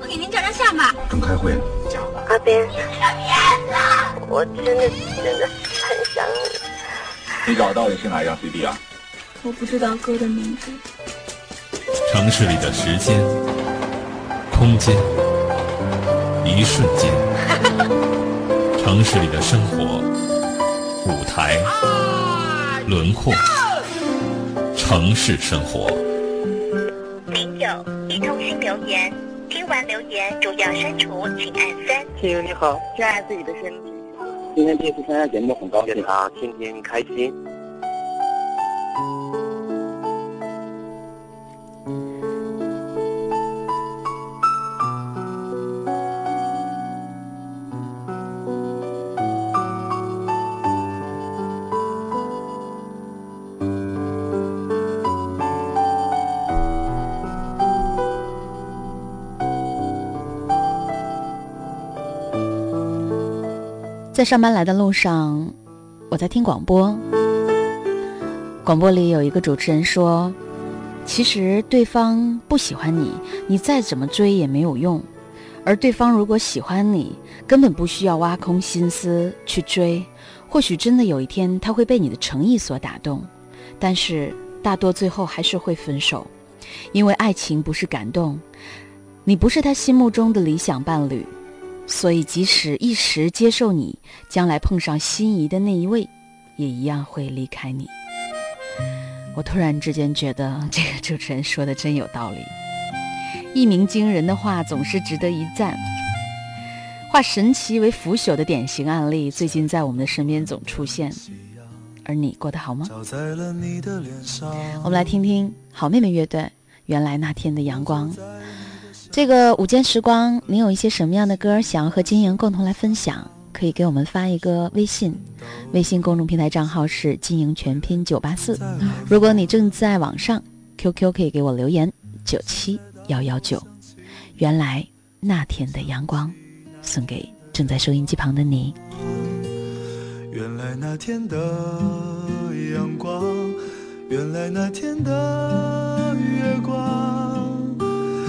我给您照张相吧。正开会呢。阿边，我真的真的很想你。你找到底是哪一张 CD 啊？我不知道歌的名字。城市里的时间、空间、一瞬间；城市里的生活、舞台、轮廓；城市生活。零九一通讯留言，听完留言主要删除，请按三。亲友你好，珍爱自己的身体。今天第一次参加节目，很高兴啊，天天开心。在上班来的路上，我在听广播。广播里有一个主持人说：“其实对方不喜欢你，你再怎么追也没有用；而对方如果喜欢你，根本不需要挖空心思去追。或许真的有一天他会被你的诚意所打动，但是大多最后还是会分手，因为爱情不是感动，你不是他心目中的理想伴侣。”所以，即使一时接受你，将来碰上心仪的那一位，也一样会离开你。我突然之间觉得这个主持人说的真有道理，一鸣惊人的话总是值得一赞。化神奇为腐朽的典型案例，最近在我们的身边总出现。而你过得好吗？我们来听听好妹妹乐队《原来那天的阳光》。这个午间时光，你有一些什么样的歌想要和金莹共同来分享？可以给我们发一个微信，微信公众平台账号是金莹全拼九八四。如果你正在网上，QQ 可以给我留言九七幺幺九。原来那天的阳光，送给正在收音机旁的你。原来那天的阳光，原来那天的月光。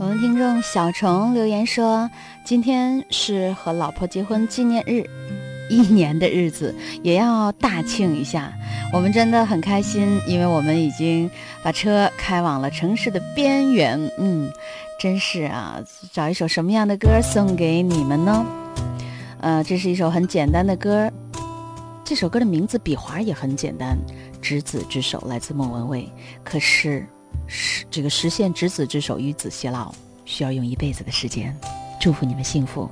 我们听众小虫留言说：“今天是和老婆结婚纪念日，一年的日子也要大庆一下。我们真的很开心，因为我们已经把车开往了城市的边缘。嗯，真是啊，找一首什么样的歌送给你们呢？呃，这是一首很简单的歌，这首歌的名字笔划也很简单，《执子之手》来自莫文蔚。可是，实这个实现执子之手与子偕老。”需要用一辈子的时间，祝福你们幸福。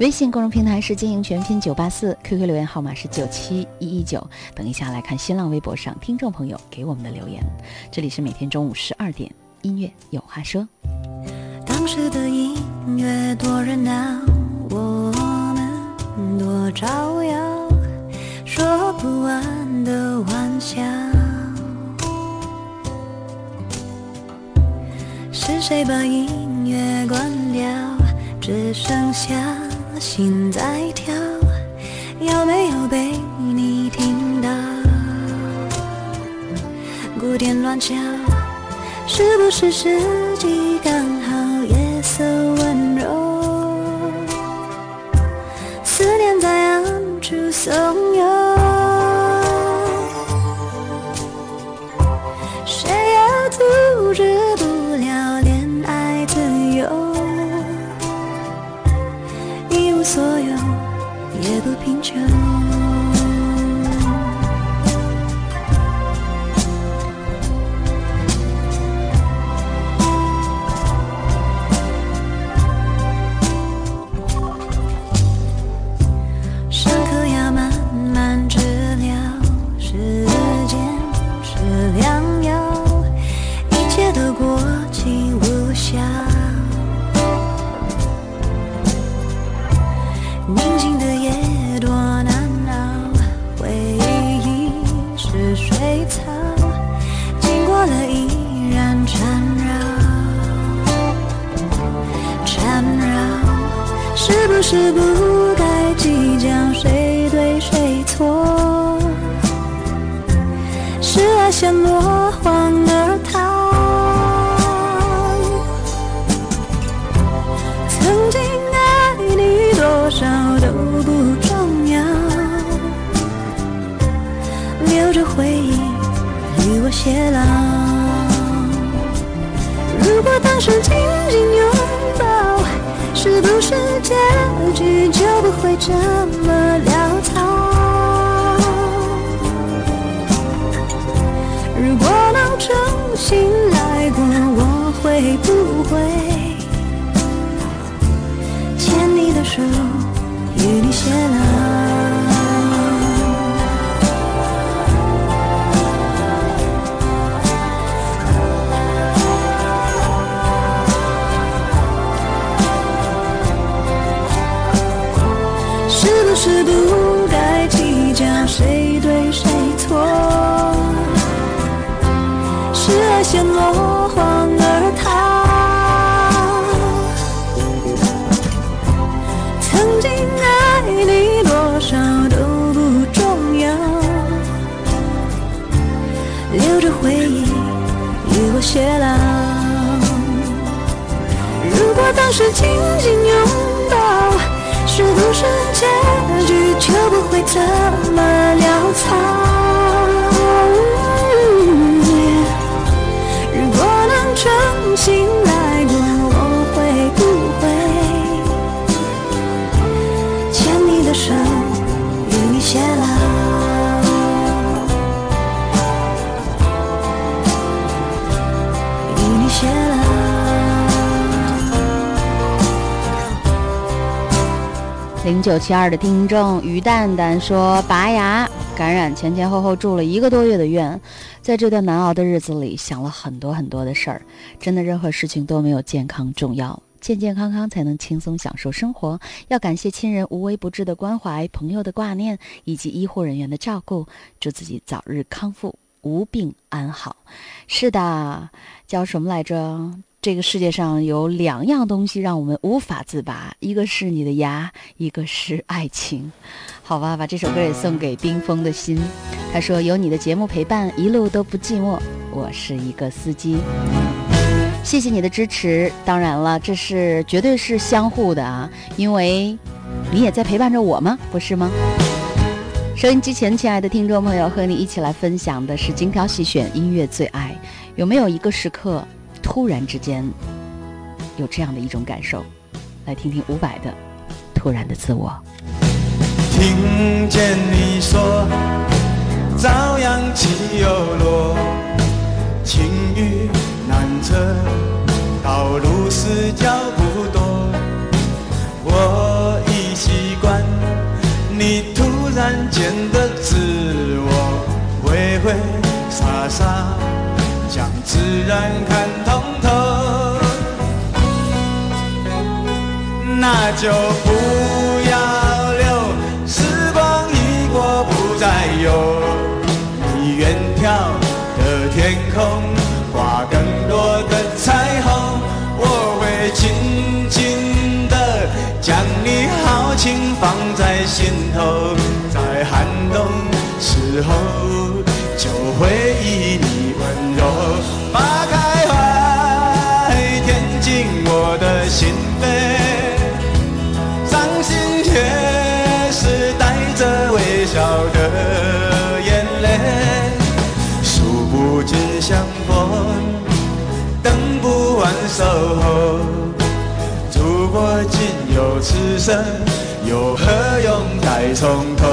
微信公众平台是经营全拼九八四，QQ 留言号码是九七一一九。等一下来看新浪微博上听众朋友给我们的留言。这里是每天中午十二点，音乐有话说。当时的音乐多热闹，我们多招摇，说不完的玩笑。是谁把音？乐关掉，只剩下心在跳，有没有被你听到？鼓点乱敲，是不是时机刚好？夜色温柔，思念在暗处怂恿。所有也不平整偕老如果当时紧紧拥抱是不是结局就不会这么潦草。如果能重新来零九七二的听众于蛋蛋说：“拔牙感染，前前后后住了一个多月的院，在这段难熬的日子里，想了很多很多的事儿。真的，任何事情都没有健康重要，健健康康才能轻松享受生活。要感谢亲人无微不至的关怀，朋友的挂念，以及医护人员的照顾。祝自己早日康复，无病安好。是的，叫什么来着？”这个世界上有两样东西让我们无法自拔，一个是你的牙，一个是爱情。好吧，把这首歌也送给冰封的心。他说：“有你的节目陪伴，一路都不寂寞。我是一个司机。”谢谢你的支持。当然了，这是绝对是相互的啊，因为你也在陪伴着我吗？不是吗？收音机前，亲爱的听众朋友，和你一起来分享的是精挑细选音乐最爱。有没有一个时刻，突然之间有这样的一种感受？来听听伍佰的《突然的自我》。听见你说，朝阳起又落，晴雨难测，道路是脚步多。我已习惯你突然间的自我，挥挥洒洒，然看通透。那就不要留，时光一过不再有。你远眺的天空，挂更多的彩虹。我会紧紧的将你豪情放在心头，在寒冬时候就会此生，又何用再从头？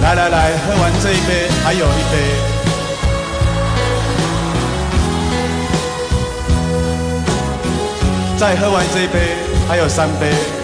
来来来，喝完这一杯，还有一杯。再喝完这一杯，还有三杯。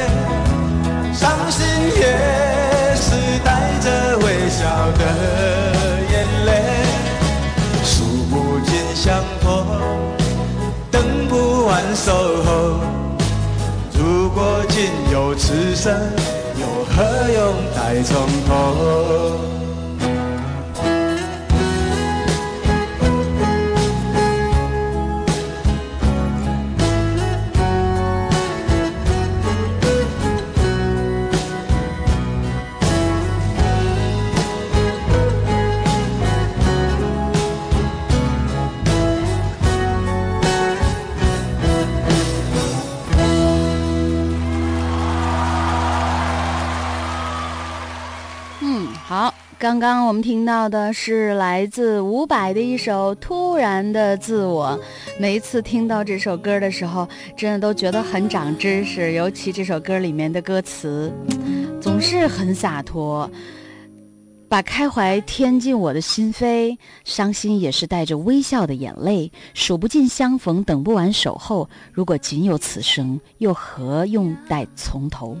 生，又何用待从头？刚刚我们听到的是来自伍佰的一首《突然的自我》。每一次听到这首歌的时候，真的都觉得很长知识。尤其这首歌里面的歌词，总是很洒脱，把开怀填进我的心扉，伤心也是带着微笑的眼泪。数不尽相逢，等不完守候。如果仅有此生，又何用待从头？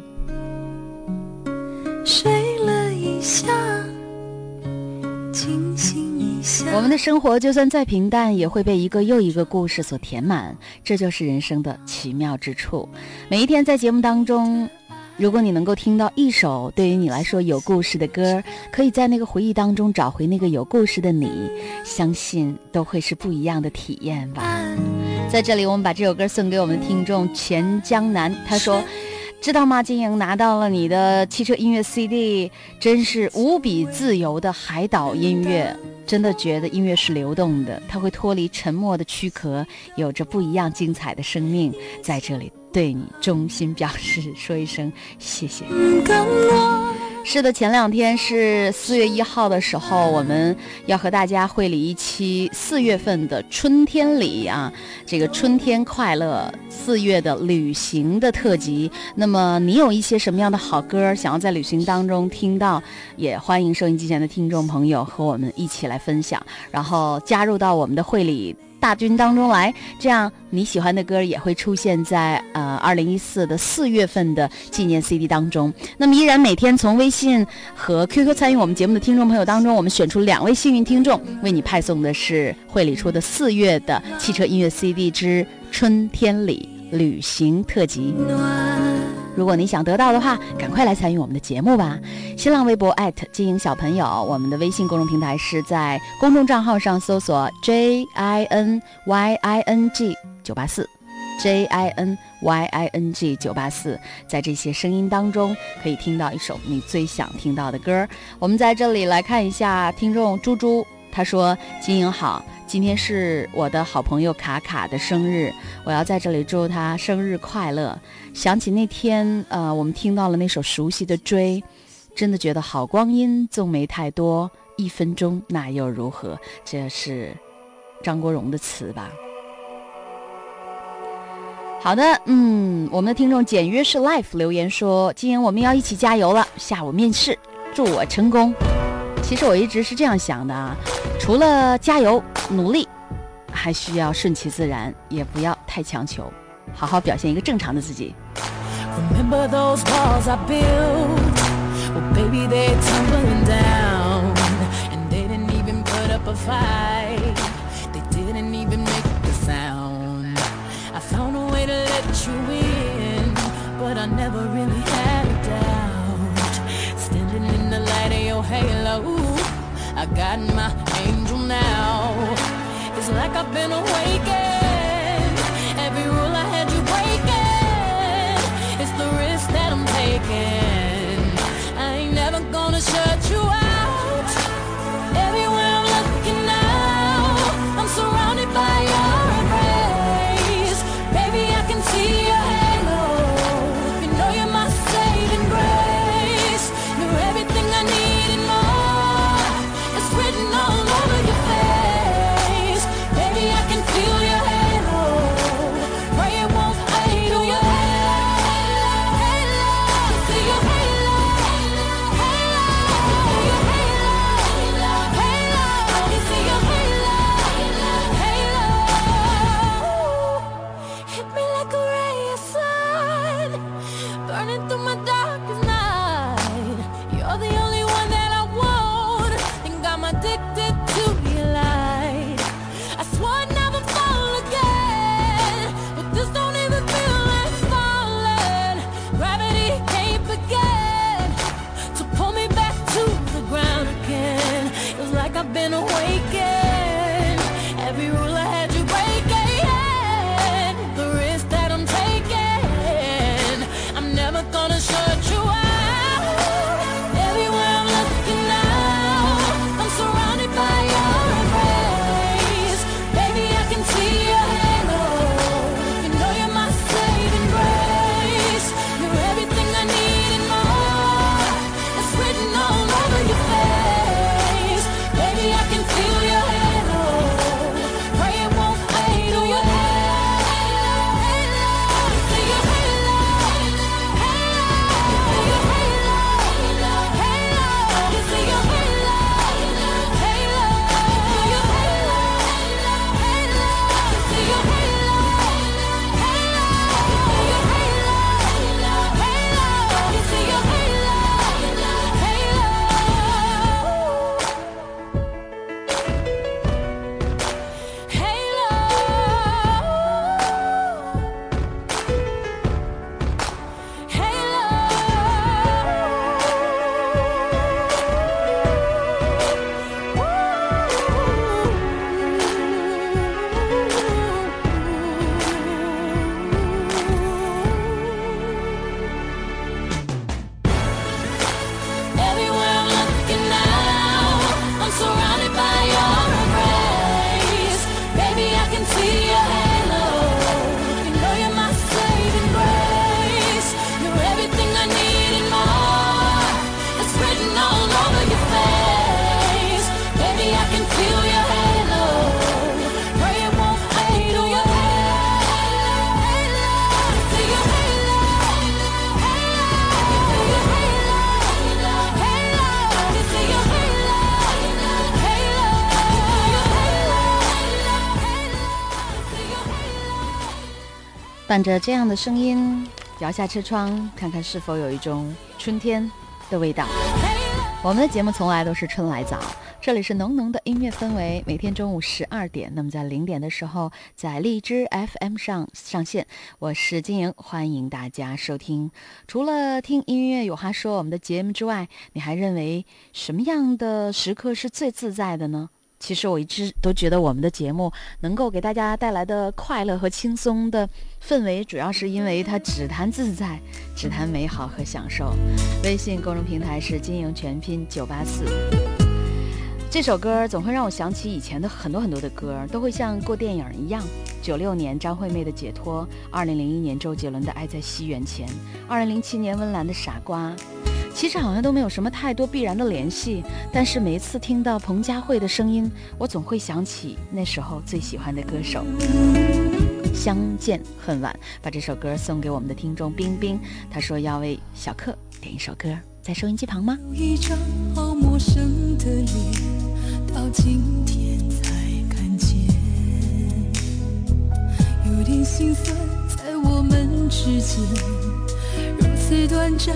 睡了一下，我们的生活就算再平淡，也会被一个又一个故事所填满，这就是人生的奇妙之处。每一天在节目当中，如果你能够听到一首对于你来说有故事的歌，可以在那个回忆当中找回那个有故事的你，相信都会是不一样的体验吧。在这里，我们把这首歌送给我们的听众钱江南，他说。知道吗？金莹拿到了你的汽车音乐 CD，真是无比自由的海岛音乐。真的觉得音乐是流动的，它会脱离沉默的躯壳，有着不一样精彩的生命。在这里，对你衷心表示说一声谢谢。是的，前两天是四月一号的时候，我们要和大家会理一期四月份的春天里啊，这个春天快乐四月的旅行的特辑。那么你有一些什么样的好歌想要在旅行当中听到，也欢迎收音机前的听众朋友和我们一起来分享，然后加入到我们的会里。大军当中来，这样你喜欢的歌也会出现在呃二零一四的四月份的纪念 CD 当中。那么依然每天从微信和 QQ 参与我们节目的听众朋友当中，我们选出两位幸运听众，为你派送的是会里出的四月的汽车音乐 CD 之春天里旅行特辑。如果你想得到的话，赶快来参与我们的节目吧！新浪微博经营小朋友，我们的微信公众平台是在公众账号上搜索 J I N Y I N G 九八四，J I N Y I N G 九八四，在这些声音当中可以听到一首你最想听到的歌。我们在这里来看一下听众猪猪，他说：“经营好。”今天是我的好朋友卡卡的生日，我要在这里祝他生日快乐。想起那天，呃，我们听到了那首熟悉的《追》，真的觉得好光阴纵没太多，一分钟那又如何？这是张国荣的词吧？好的，嗯，我们的听众简约是 life 留言说，今天我们要一起加油了，下午面试，祝我成功。其实我一直是这样想的啊，除了加油努力，还需要顺其自然，也不要太强求，好好表现一个正常的自己。Oh, halo. I got my angel now. It's like I've been awakened. Every rule I had you breaking. It's the risk that I'm taking. I ain't never gonna shut you 伴着这样的声音，摇下车窗，看看是否有一种春天的味道。我们的节目从来都是春来早，这里是浓浓的音乐氛围。每天中午十二点，那么在零点的时候，在荔枝 FM 上上线。我是金莹，欢迎大家收听。除了听音乐有话说我们的节目之外，你还认为什么样的时刻是最自在的呢？其实我一直都觉得我们的节目能够给大家带来的快乐和轻松的氛围，主要是因为它只谈自在，只谈美好和享受。微信公众平台是金营全拼九八四。这首歌总会让我想起以前的很多很多的歌，都会像过电影一样。九六年张惠妹的《解脱》，二零零一年周杰伦的《爱在西元前》，二零零七年温岚的《傻瓜》。其实好像都没有什么太多必然的联系，但是每一次听到彭佳慧的声音，我总会想起那时候最喜欢的歌手。相见恨晚，把这首歌送给我们的听众冰冰，他说要为小克点一首歌，在收音机旁吗？有一张好陌生的脸，到今天才看见，有点心酸在我们之间，如此短暂。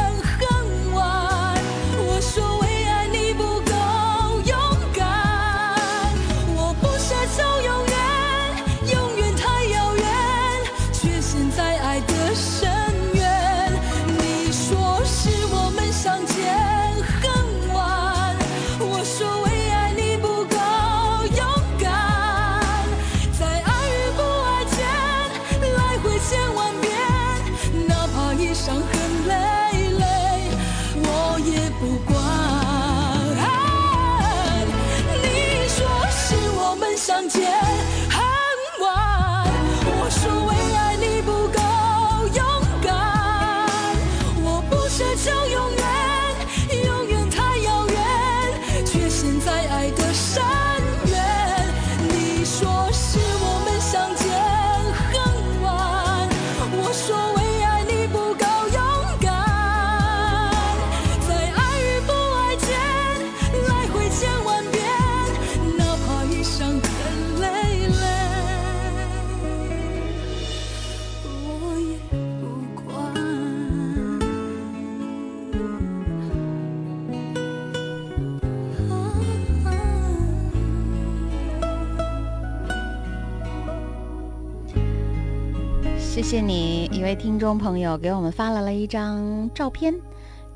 谢谢你，一位听众朋友给我们发来了一张照片，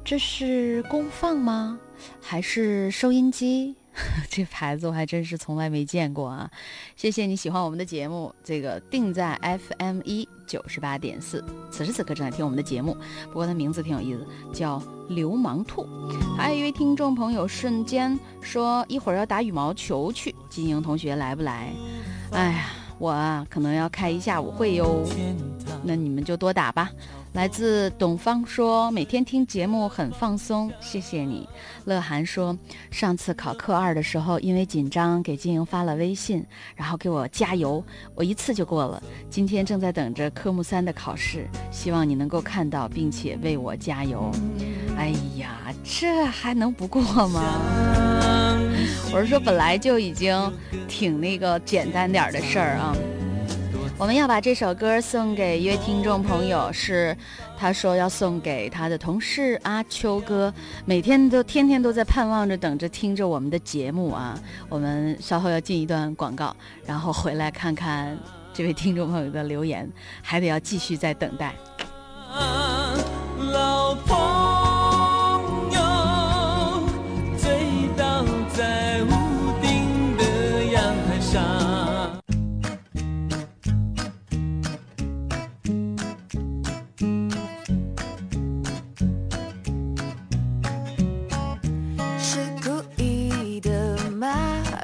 这是功放吗？还是收音机？这牌子我还真是从来没见过啊！谢谢你喜欢我们的节目，这个定在 FM 一九十八点四，此时此刻正在听我们的节目。不过他名字挺有意思，叫流氓兔。还有一位听众朋友瞬间说一会儿要打羽毛球去，金莹同学来不来？哎呀。我啊可能要开一下午会哟。那你们就多打吧。来自董方说，每天听节目很放松，谢谢你。乐涵说，上次考科二的时候，因为紧张给金莹发了微信，然后给我加油，我一次就过了。今天正在等着科目三的考试，希望你能够看到并且为我加油。哎呀，这还能不过吗？我是说，本来就已经挺那个简单点的事儿啊。我们要把这首歌送给一位听众朋友，是他说要送给他的同事阿秋哥，每天都天天都在盼望着等着听着我们的节目啊。我们稍后要进一段广告，然后回来看看这位听众朋友的留言，还得要继续在等待。老朋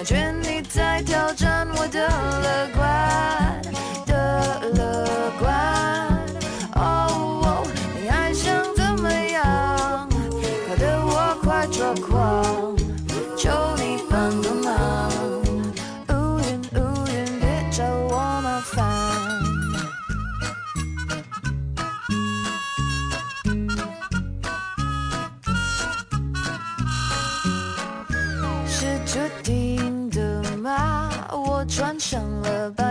感觉你在挑战我的乐观。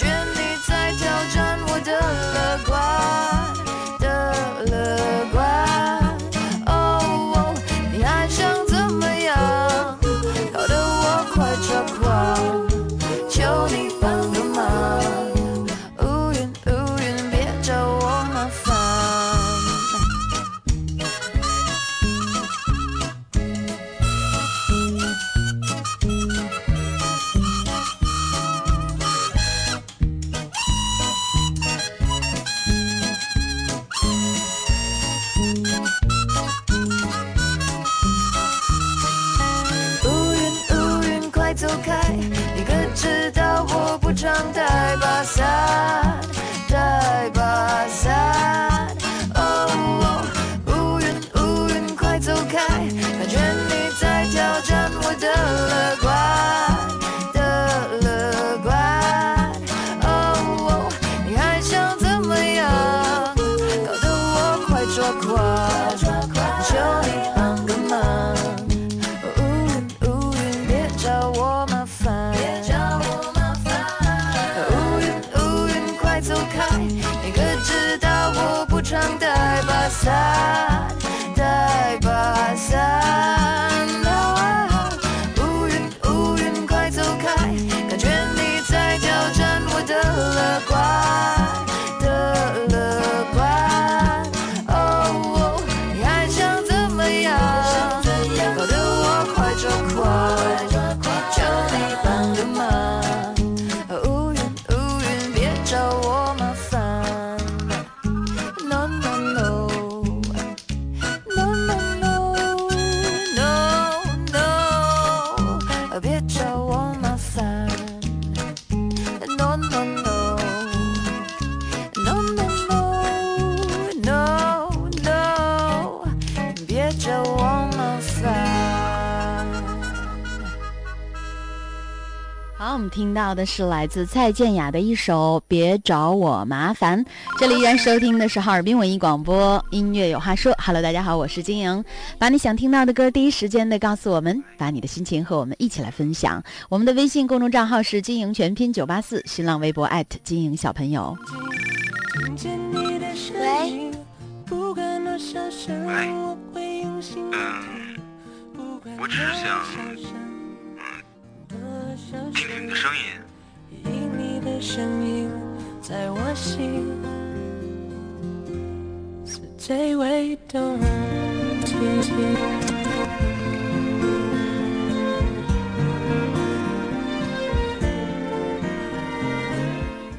感觉你在挑战我的乐观。听到的是来自蔡健雅的一首《别找我麻烦》。这里依然收听的是哈尔滨文艺广播，音乐有话说。Hello，大家好，我是金莹，把你想听到的歌第一时间的告诉我们，把你的心情和我们一起来分享。我们的微信公众账号是金莹全拼九八四，新浪微博金莹小朋友。喂。喂。嗯，我只是想。听听你的声音。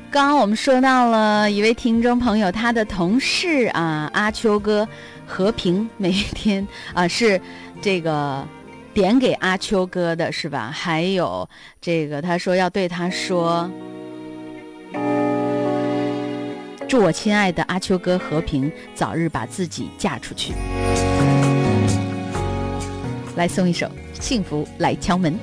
刚刚我们说到了一位听众朋友，他的同事啊，阿秋哥和平每一天啊是这个。点给阿秋哥的是吧？还有这个，他说要对他说：“祝我亲爱的阿秋哥和平早日把自己嫁出去。”来送一首《幸福来敲门》。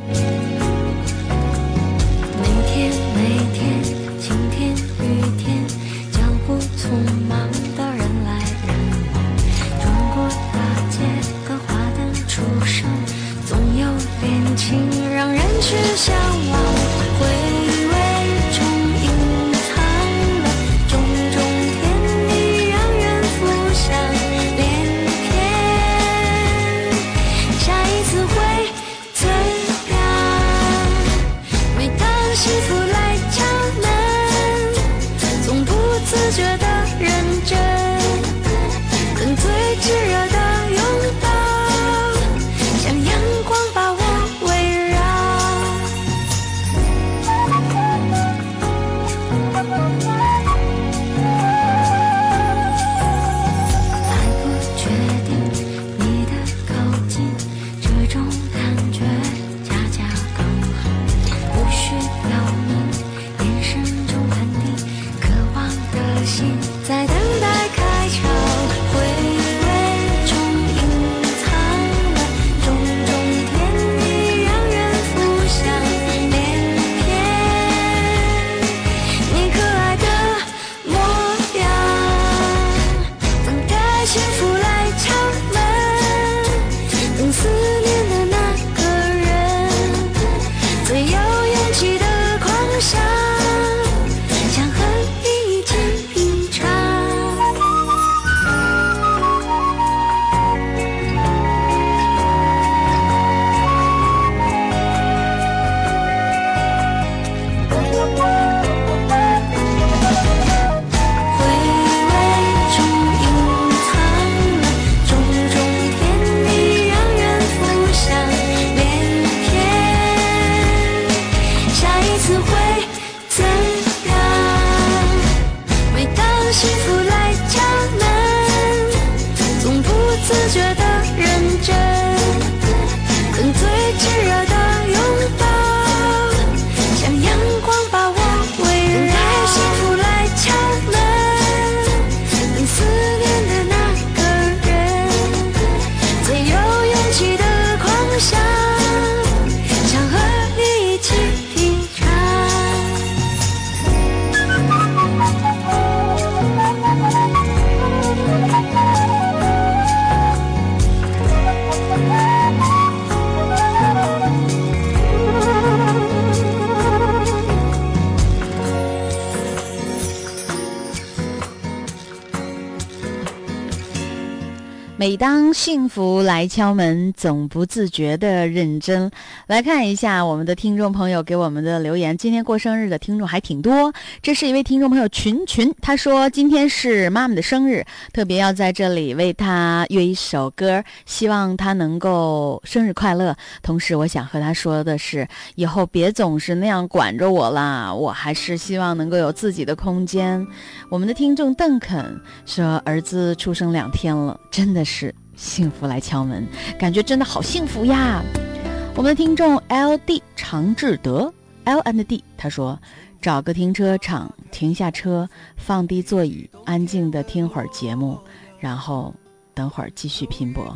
幸福来敲门，总不自觉的认真。来看一下我们的听众朋友给我们的留言。今天过生日的听众还挺多。这是一位听众朋友群群，他说今天是妈妈的生日，特别要在这里为他约一首歌，希望他能够生日快乐。同时，我想和他说的是，以后别总是那样管着我啦，我还是希望能够有自己的空间。我们的听众邓肯说，儿子出生两天了，真的。是幸福来敲门，感觉真的好幸福呀！我们的听众 L D 常志德 L and D 他说：“找个停车场停下车，放低座椅，安静的听会儿节目，然后等会儿继续拼搏。”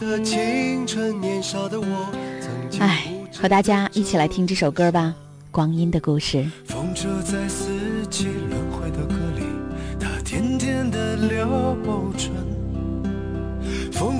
哎，和大家一起来听这首歌吧。光阴的故事。风车在四季轮回的歌里，它甜甜的流转。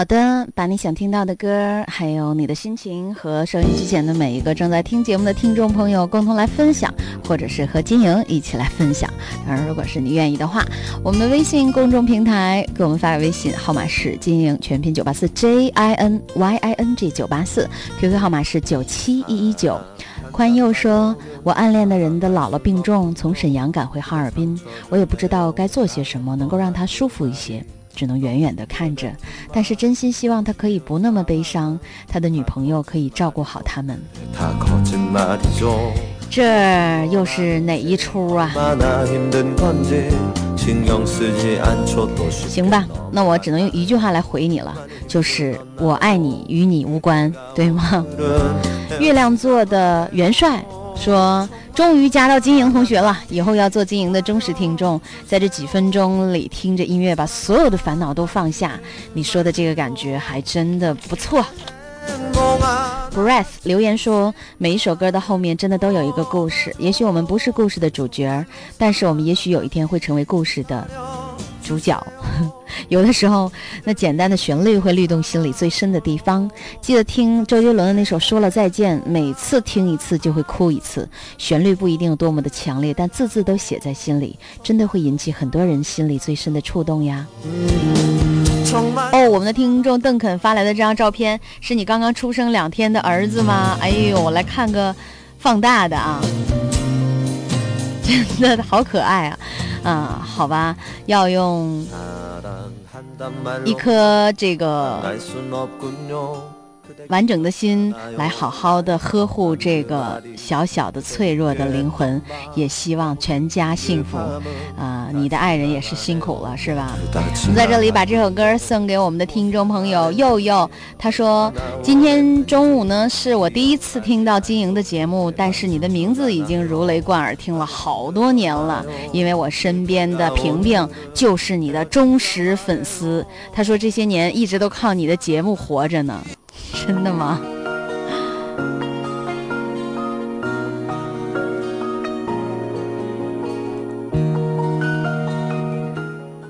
好的，把你想听到的歌，还有你的心情和收音机前的每一个正在听节目的听众朋友共同来分享，或者是和金莹一起来分享。当然，如果是你愿意的话，我们的微信公众平台给我们发个微信，号码是金莹全拼九八四 J I N Y I N G 九八四，QQ 号码是九七一一九。宽佑说：“我暗恋的人的姥姥病重，从沈阳赶回哈尔滨，我也不知道该做些什么能够让他舒服一些。”只能远远地看着，但是真心希望他可以不那么悲伤，他的女朋友可以照顾好他们。这又是哪一出啊？行吧，那我只能用一句话来回你了，就是我爱你，与你无关，对吗？月亮座的元帅说：“终于加到金莹同学了，以后要做金莹的忠实听众，在这几分钟里听着音乐，把所有的烦恼都放下。你说的这个感觉还真的不错。Breath 留言说，每一首歌的后面真的都有一个故事。也许我们不是故事的主角，但是我们也许有一天会成为故事的主角。有的时候，那简单的旋律会律动心里最深的地方。记得听周杰伦的那首《说了再见》，每次听一次就会哭一次。旋律不一定有多么的强烈，但字字都写在心里，真的会引起很多人心里最深的触动呀。哦，我们的听众邓肯发来的这张照片，是你刚刚出生两天的儿子吗？哎呦，我来看个放大的啊，真的好可爱啊！啊，好吧，要用一颗这个完整的心来好好的呵护这个小小的脆弱的灵魂，也希望全家幸福。啊，你的爱人也是辛苦了，是吧？我们在这里把这首歌送给我们的听众朋友佑佑。他说，今天中午呢是我第一次听到金莹的节目，但是你的名字已经如雷贯耳，听了好多年了。因为我身边的平平就是你的忠实粉丝。他说这些年一直都靠你的节目活着呢。真的吗？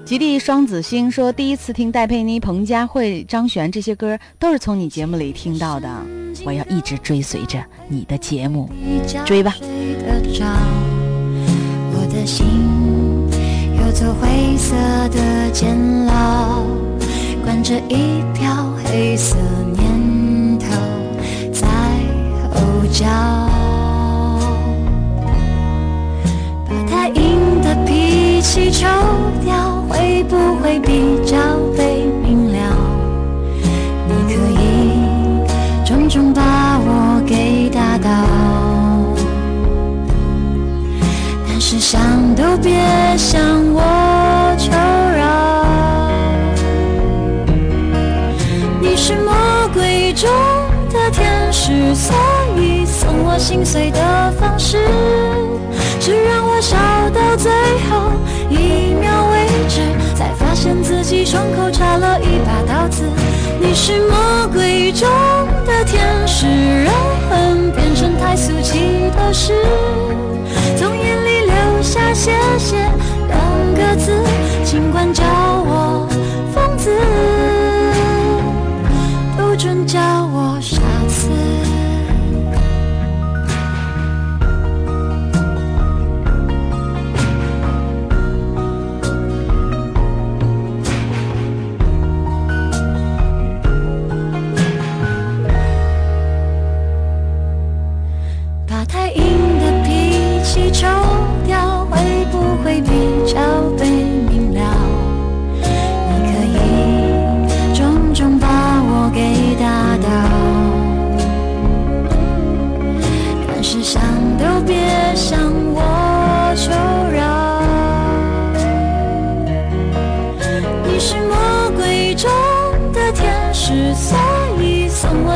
吉利双子星说，第一次听戴佩妮、彭佳慧、张悬这些歌，都是从你节目里听到的。我要一直追随着你的节目，追吧。我的心有座灰色的监牢，关着一条黑色。脚，把太硬的脾气抽掉，会不会比较被明了？你可以重重把我给打倒，但是想都别想心碎的方式，是让我笑到最后一秒为止，才发现自己胸口插了一把刀子。你是魔鬼中的天使，让恨变成太俗气的事，从眼里流下谢谢两个字，尽管叫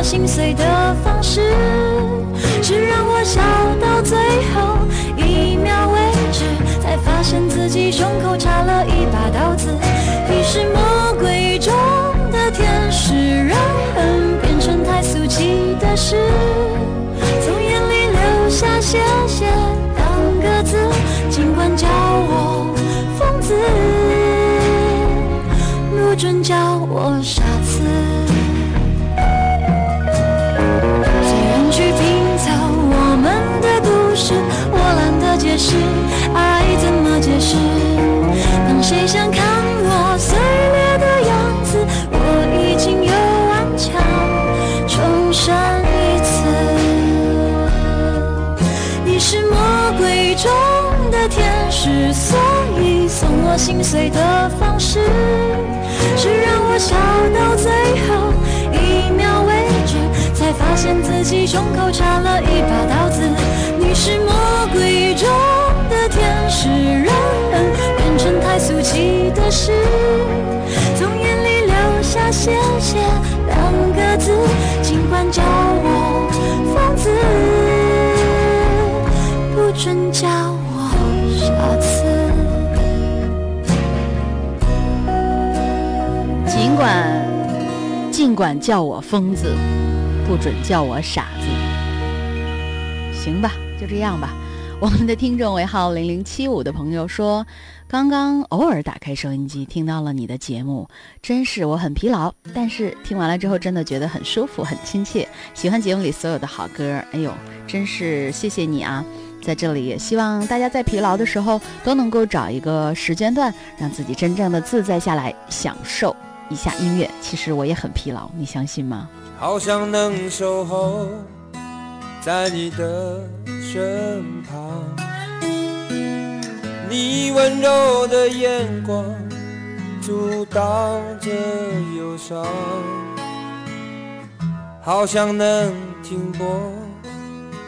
心碎的方式，谁想看我碎裂的样子，我已经又顽强重生一次。你是魔鬼中的天使，所以送我心碎的方式，是让我笑到最后一秒为止，才发现自己胸口插了一把刀子。你是魔。鬼中的天使，让太俗气的事，从眼里流下谢谢两个字，尽管叫我疯子，不准叫我傻子。尽管尽管叫我疯子，不准叫我傻子。行吧，就这样吧。我们的听众尾号零零七五的朋友说，刚刚偶尔打开收音机听到了你的节目，真是我很疲劳，但是听完了之后真的觉得很舒服、很亲切，喜欢节目里所有的好歌。哎呦，真是谢谢你啊！在这里也希望大家在疲劳的时候都能够找一个时间段，让自己真正的自在下来，享受一下音乐。其实我也很疲劳，你相信吗？好想能守候在你的身旁，你温柔的眼光阻挡着忧伤，好想能停泊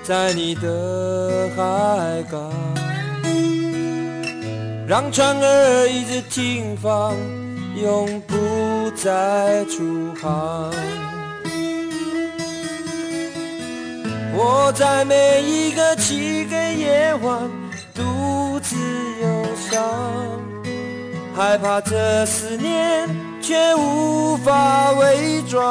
在你的海港，让船儿一直停放，永不再出航。我在每一个漆黑夜晚害怕这思念却无法伪装。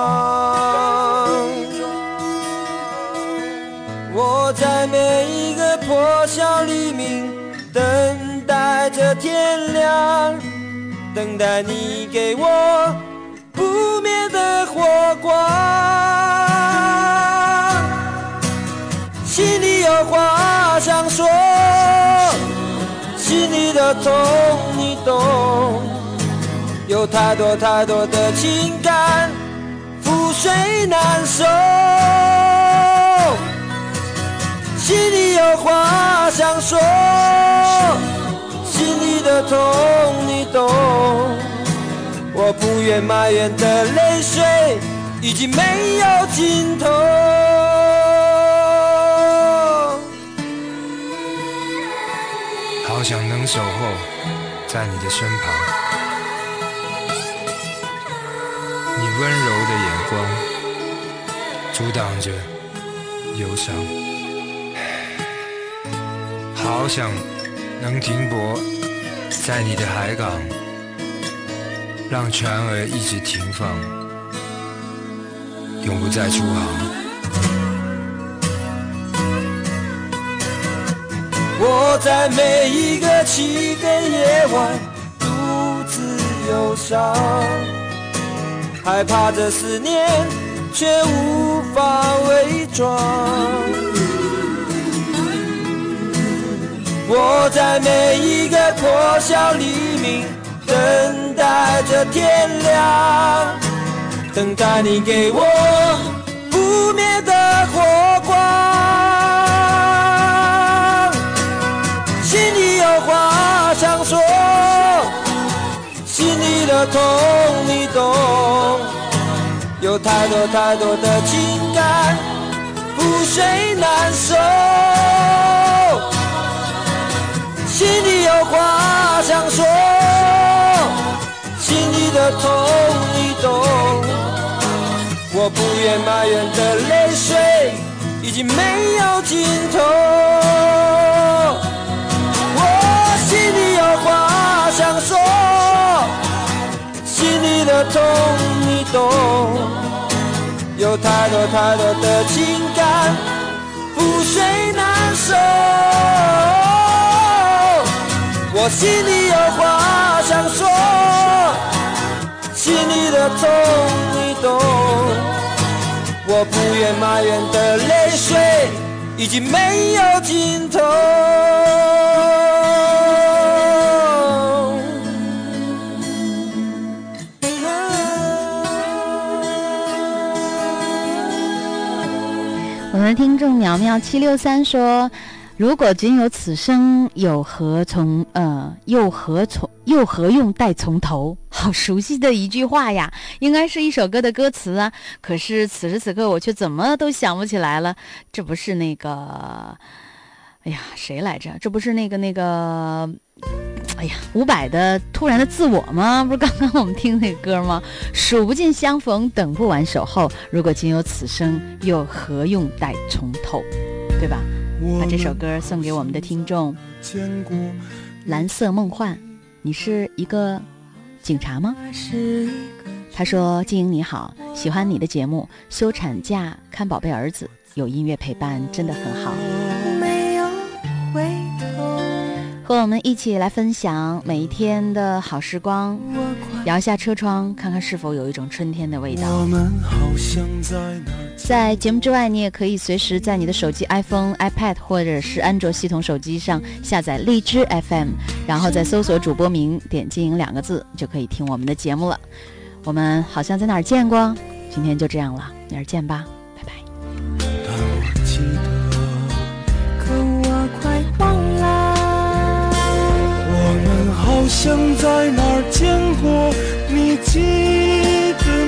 我在每一个破晓黎明等待着天亮，等待你给我不灭的火光。心里有话想说，心里的痛你懂，有太多太多的情感覆水难收。心里有话想说，心里的痛你懂，我不愿埋怨的泪水已经没有尽头。能守候在你的身旁，你温柔的眼光阻挡着忧伤。好想能停泊在你的海港，让船儿一直停放，永不再出航。我在每一个漆黑夜晚独自忧伤，害怕这思念却无法伪装。我在每一个破晓黎明等待着天亮，等待你给我痛你懂，有太多太多的情感覆水难收。心里有话想说，心里的痛你懂，我不愿埋怨的泪水已经没有尽头。我心里有话想说，心里的痛你懂，有太多太多的情感覆水难收。我心里有话想说，心里的痛你懂，我不愿埋怨的泪水已经没有尽头。的听众苗苗七六三说：“如果仅有此生，有何从呃，又何从又何用待从头？”好熟悉的一句话呀，应该是一首歌的歌词啊。可是此时此刻，我却怎么都想不起来了。这不是那个，哎呀，谁来着？这不是那个那个。哎呀，伍佰的《突然的自我》吗？不是刚刚我们听那个歌吗？数不尽相逢，等不完守候。如果仅有此生，又何用待从头？对吧？把这首歌送给我们的听众。蓝色梦幻，你是一个警察吗？他说：“静莹你好，喜欢你的节目，休产假看宝贝儿子，有音乐陪伴真的很好。”和我们一起来分享每一天的好时光，摇下车窗，看看是否有一种春天的味道。在节目之外，你也可以随时在你的手机 iPhone、iPad 或者是安卓系统手机上下载荔枝 FM，然后再搜索主播名，点进两个字，就可以听我们的节目了。我们好像在哪儿见过，今天就这样了，明儿见吧。好像在哪儿见过，你记得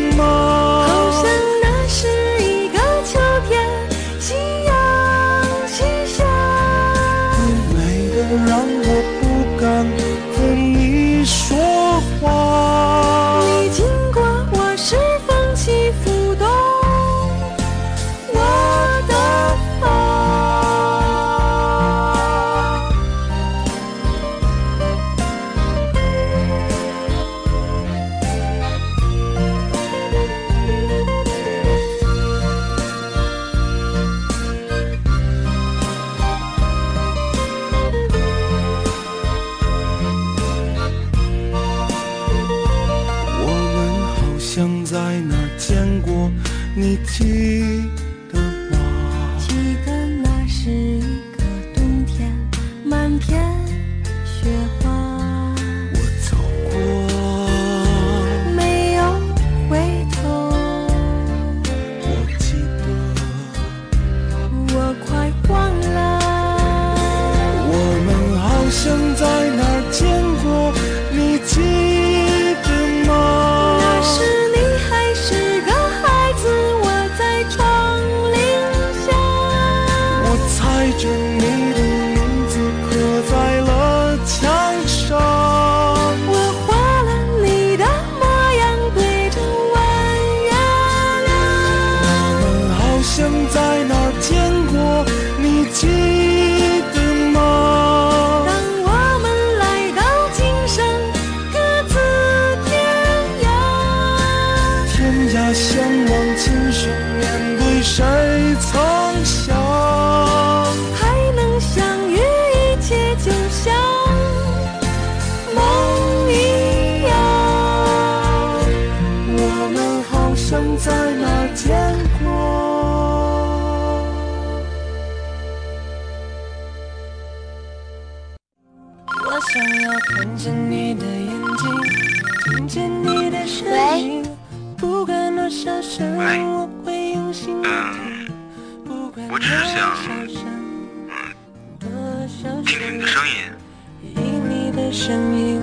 天涯相望，今生面对谁曾笑？声音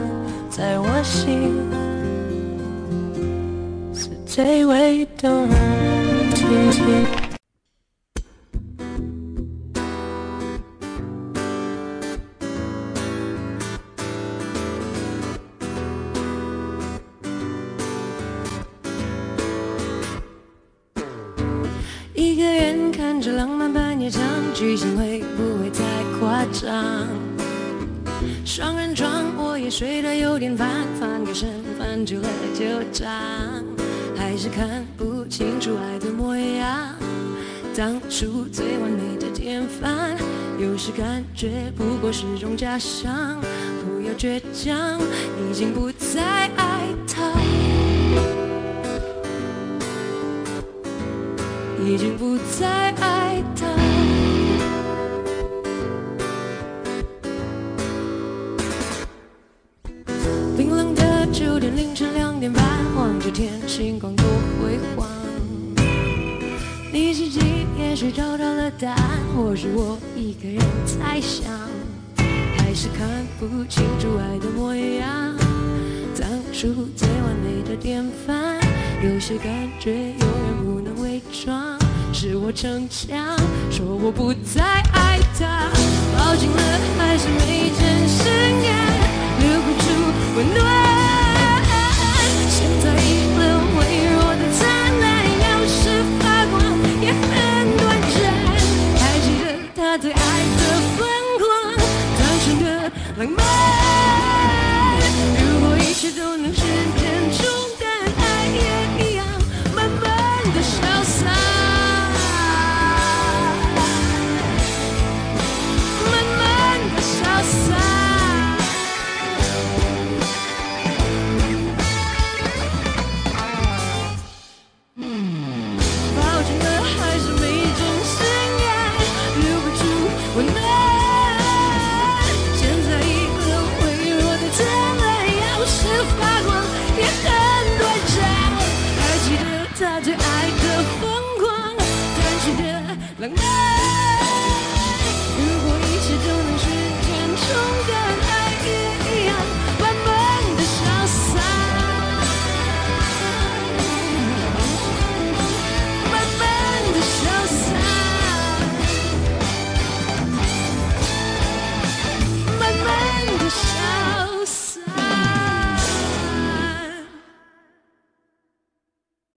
在我心是最为动听。久了就长，还是看不清楚爱的模样。当初最完美的典范，有时感觉不过是种假象。不要倔强，已经不再爱他。已经不再爱他。星光多辉煌。你自己也许找到了答案，或是我一个人猜想，还是看不清楚爱的模样。当初最完美的典范，有些感觉永远不能伪装。是我逞强，说我不再爱他，抱紧了还是没真誓言，留不住温暖。对